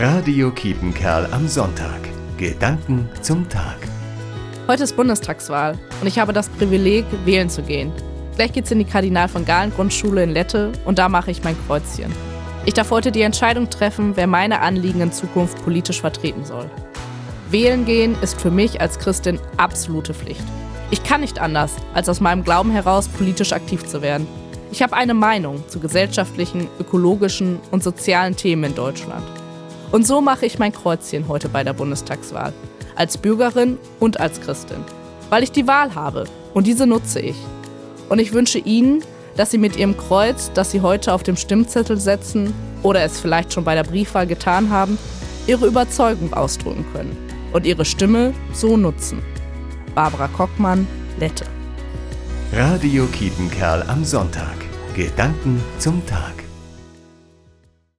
Radio Kiepenkerl am Sonntag. Gedanken zum Tag. Heute ist Bundestagswahl und ich habe das Privileg, wählen zu gehen. Gleich geht's in die Kardinal von Galen Grundschule in Lette und da mache ich mein Kreuzchen. Ich darf heute die Entscheidung treffen, wer meine Anliegen in Zukunft politisch vertreten soll. Wählen gehen ist für mich als Christin absolute Pflicht. Ich kann nicht anders, als aus meinem Glauben heraus politisch aktiv zu werden. Ich habe eine Meinung zu gesellschaftlichen, ökologischen und sozialen Themen in Deutschland. Und so mache ich mein Kreuzchen heute bei der Bundestagswahl. Als Bürgerin und als Christin. Weil ich die Wahl habe und diese nutze ich. Und ich wünsche Ihnen, dass Sie mit Ihrem Kreuz, das Sie heute auf dem Stimmzettel setzen oder es vielleicht schon bei der Briefwahl getan haben, Ihre Überzeugung ausdrücken können und Ihre Stimme so nutzen. Barbara Kockmann, Lette. Radio Kiepenkerl am Sonntag. Gedanken zum Tag.